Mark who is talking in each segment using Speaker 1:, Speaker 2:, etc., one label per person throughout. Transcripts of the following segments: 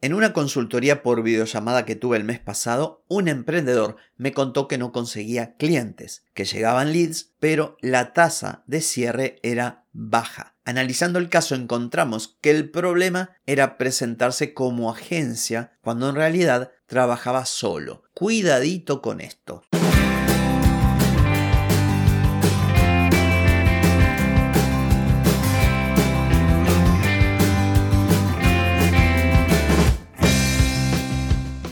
Speaker 1: En una consultoría por videollamada que tuve el mes pasado, un emprendedor me contó que no conseguía clientes, que llegaban leads, pero la tasa de cierre era baja. Analizando el caso encontramos que el problema era presentarse como agencia cuando en realidad trabajaba solo. Cuidadito con esto.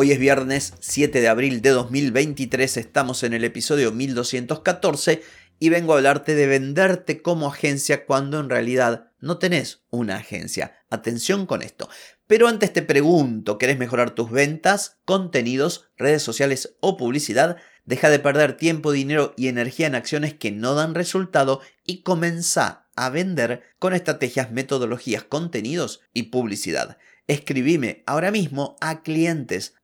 Speaker 1: Hoy es viernes 7 de abril de 2023, estamos en el episodio 1214 y vengo a hablarte de venderte como agencia cuando en realidad no tenés una agencia. Atención con esto. Pero antes te pregunto, ¿querés mejorar tus ventas, contenidos, redes sociales o publicidad? Deja de perder tiempo, dinero y energía en acciones que no dan resultado y comenzá a vender con estrategias, metodologías, contenidos y publicidad. Escribime ahora mismo a clientes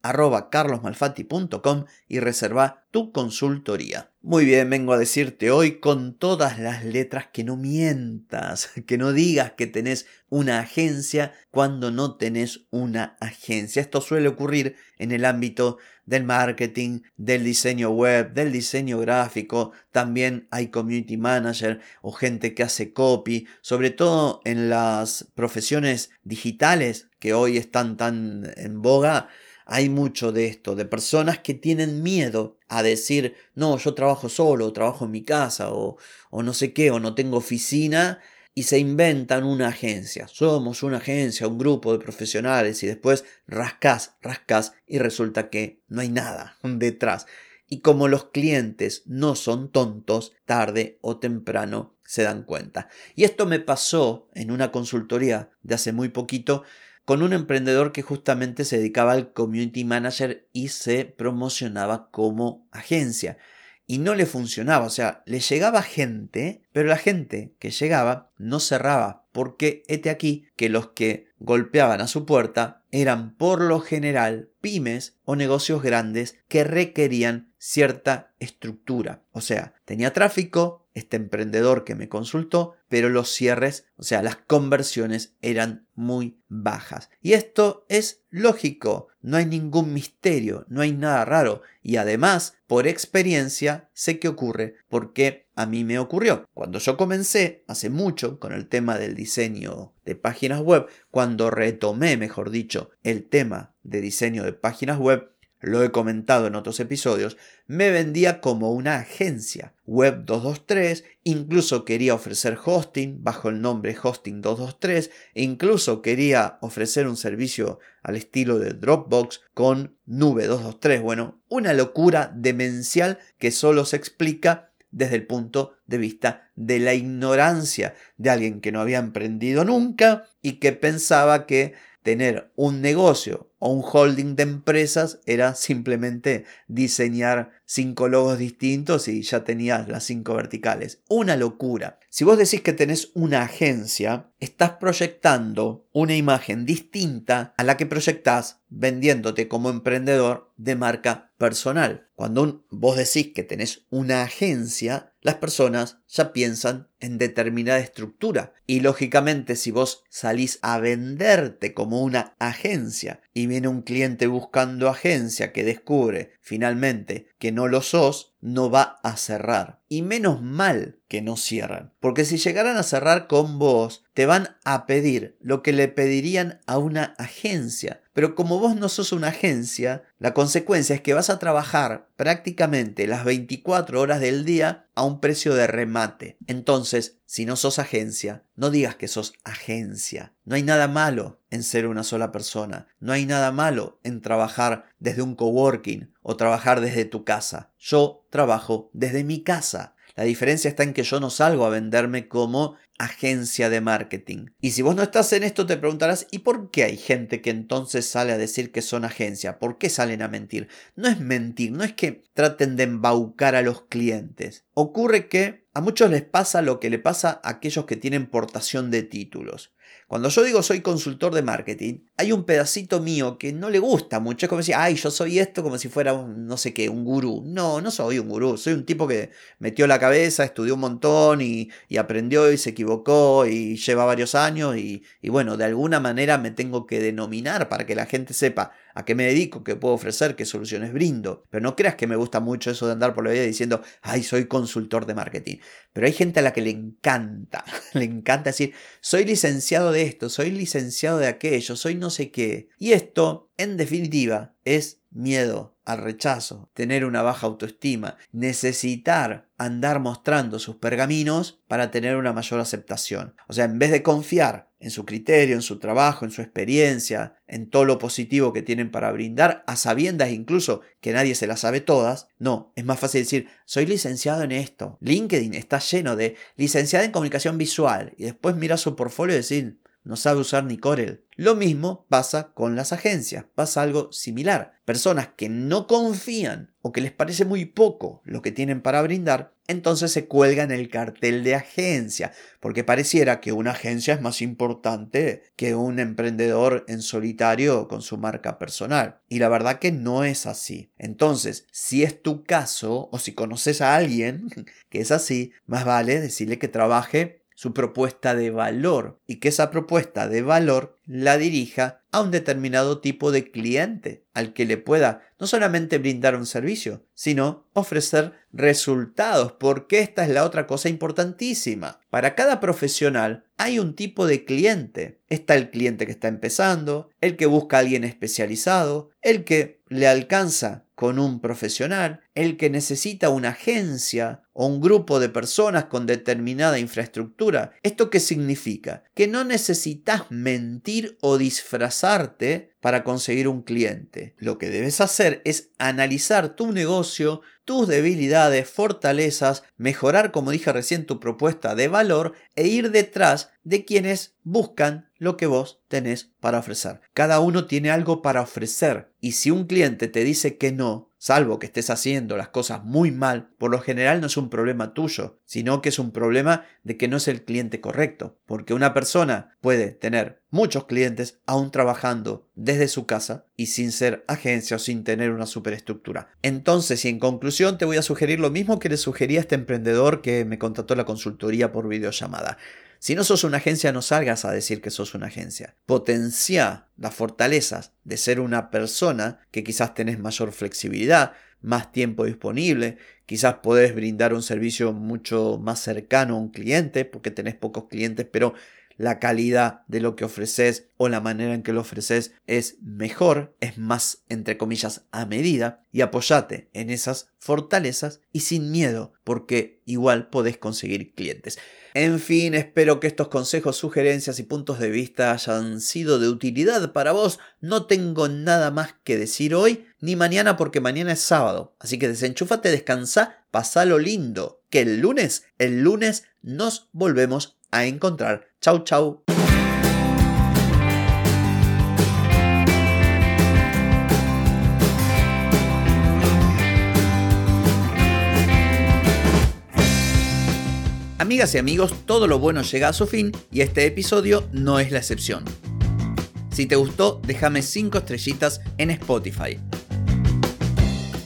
Speaker 1: y reserva tu consultoría. Muy bien, vengo a decirte hoy con todas las letras que no mientas, que no digas que tenés una agencia cuando no tenés una agencia. Esto suele ocurrir en el ámbito del marketing, del diseño web, del diseño gráfico, también hay community manager o gente que hace copy, sobre todo en las profesiones digitales que hoy están tan en boga, hay mucho de esto, de personas que tienen miedo a decir, no, yo trabajo solo, trabajo en mi casa, o, o no sé qué, o no tengo oficina, y se inventan una agencia. Somos una agencia, un grupo de profesionales, y después rascas, rascas, y resulta que no hay nada detrás. Y como los clientes no son tontos, tarde o temprano se dan cuenta. Y esto me pasó en una consultoría de hace muy poquito con un emprendedor que justamente se dedicaba al community manager y se promocionaba como agencia. Y no le funcionaba, o sea, le llegaba gente, pero la gente que llegaba no cerraba, porque este aquí que los que golpeaban a su puerta eran por lo general pymes o negocios grandes que requerían cierta estructura. O sea, tenía tráfico, este emprendedor que me consultó, pero los cierres, o sea, las conversiones eran muy bajas. Y esto es lógico, no hay ningún misterio, no hay nada raro. Y además, por experiencia, sé qué ocurre, porque a mí me ocurrió. Cuando yo comencé, hace mucho, con el tema del diseño de páginas web, cuando retomé, mejor dicho, el tema de diseño de páginas web, lo he comentado en otros episodios, me vendía como una agencia web 223, incluso quería ofrecer hosting bajo el nombre hosting 223, e incluso quería ofrecer un servicio al estilo de Dropbox con nube 223, bueno, una locura demencial que solo se explica desde el punto de vista de la ignorancia de alguien que no había emprendido nunca y que pensaba que tener un negocio o un holding de empresas era simplemente diseñar cinco logos distintos y ya tenías las cinco verticales. Una locura. Si vos decís que tenés una agencia, estás proyectando una imagen distinta a la que proyectás vendiéndote como emprendedor de marca personal. Cuando vos decís que tenés una agencia, las personas ya piensan en determinada estructura. Y lógicamente si vos salís a venderte como una agencia y viene un cliente buscando agencia que descubre finalmente que no lo sos, no va a cerrar. Y menos mal que no cierran. Porque si llegaran a cerrar con vos, te van a pedir lo que le pedirían a una agencia. Pero como vos no sos una agencia, la consecuencia es que vas a trabajar prácticamente las 24 horas del día a un precio de remate. Entonces, si no sos agencia, no digas que sos agencia. No hay nada malo en ser una sola persona. No hay nada malo en trabajar desde un coworking o trabajar desde tu casa. Yo trabajo desde mi casa. La diferencia está en que yo no salgo a venderme como agencia de marketing. Y si vos no estás en esto, te preguntarás, ¿y por qué hay gente que entonces sale a decir que son agencia? ¿Por qué salen a mentir? No es mentir, no es que traten de embaucar a los clientes. Ocurre que a muchos les pasa lo que le pasa a aquellos que tienen portación de títulos. Cuando yo digo soy consultor de marketing, hay un pedacito mío que no le gusta mucho. Es como decir, ay, yo soy esto como si fuera un, no sé qué, un gurú. No, no soy un gurú. Soy un tipo que metió la cabeza, estudió un montón y, aprendió y se equivocó y lleva varios años. Y, y bueno, de alguna manera me tengo que denominar para que la gente sepa a qué me dedico, qué puedo ofrecer, qué soluciones brindo. Pero no creas que me gusta mucho eso de andar por la vida diciendo, ay, soy consultor de marketing. Pero hay gente a la que le encanta, le encanta decir, soy licenciado de esto, soy licenciado de aquello, soy no sé qué. Y esto, en definitiva, es miedo al rechazo, tener una baja autoestima, necesitar andar mostrando sus pergaminos para tener una mayor aceptación. O sea, en vez de confiar en su criterio, en su trabajo, en su experiencia, en todo lo positivo que tienen para brindar, a sabiendas incluso que nadie se las sabe todas, no, es más fácil decir, soy licenciado en esto. LinkedIn está lleno de licenciada en comunicación visual y después mira su portfolio y decir, no sabe usar ni Corel. Lo mismo pasa con las agencias, pasa algo similar. Personas que no confían o que les parece muy poco lo que tienen para brindar, entonces se cuelgan el cartel de agencia, porque pareciera que una agencia es más importante que un emprendedor en solitario con su marca personal. Y la verdad que no es así. Entonces, si es tu caso o si conoces a alguien que es así, más vale decirle que trabaje su propuesta de valor y que esa propuesta de valor la dirija a un determinado tipo de cliente al que le pueda no solamente brindar un servicio, sino ofrecer resultados, porque esta es la otra cosa importantísima. Para cada profesional hay un tipo de cliente. Está el cliente que está empezando, el que busca a alguien especializado, el que le alcanza con un profesional, el que necesita una agencia o un grupo de personas con determinada infraestructura. ¿Esto qué significa? Que no necesitas mentir o disfrazarte para conseguir un cliente. Lo que debes hacer es analizar tu negocio, tus debilidades, fortalezas, mejorar, como dije recién, tu propuesta de valor e ir detrás de quienes buscan lo que vos tenés para ofrecer. Cada uno tiene algo para ofrecer y si un cliente te dice que no, salvo que estés haciendo las cosas muy mal, por lo general no es un problema tuyo, sino que es un problema de que no es el cliente correcto, porque una persona puede tener muchos clientes aún trabajando desde su casa y sin ser agencia o sin tener una superestructura. Entonces, y en conclusión, te voy a sugerir lo mismo que le sugería a este emprendedor que me contrató la consultoría por videollamada. Si no sos una agencia, no salgas a decir que sos una agencia. Potencia las fortalezas de ser una persona que quizás tenés mayor flexibilidad, más tiempo disponible, quizás podés brindar un servicio mucho más cercano a un cliente porque tenés pocos clientes, pero la calidad de lo que ofreces o la manera en que lo ofreces es mejor, es más, entre comillas, a medida y apoyate en esas fortalezas y sin miedo, porque igual podés conseguir clientes. En fin, espero que estos consejos, sugerencias y puntos de vista hayan sido de utilidad para vos. No tengo nada más que decir hoy ni mañana porque mañana es sábado. Así que desenchúfate, descansa, pasalo lindo. Que el lunes, el lunes nos volvemos a encontrar. Chau, chau. Amigas y amigos, todo lo bueno llega a su fin y este episodio no es la excepción. Si te gustó, déjame 5 estrellitas en Spotify.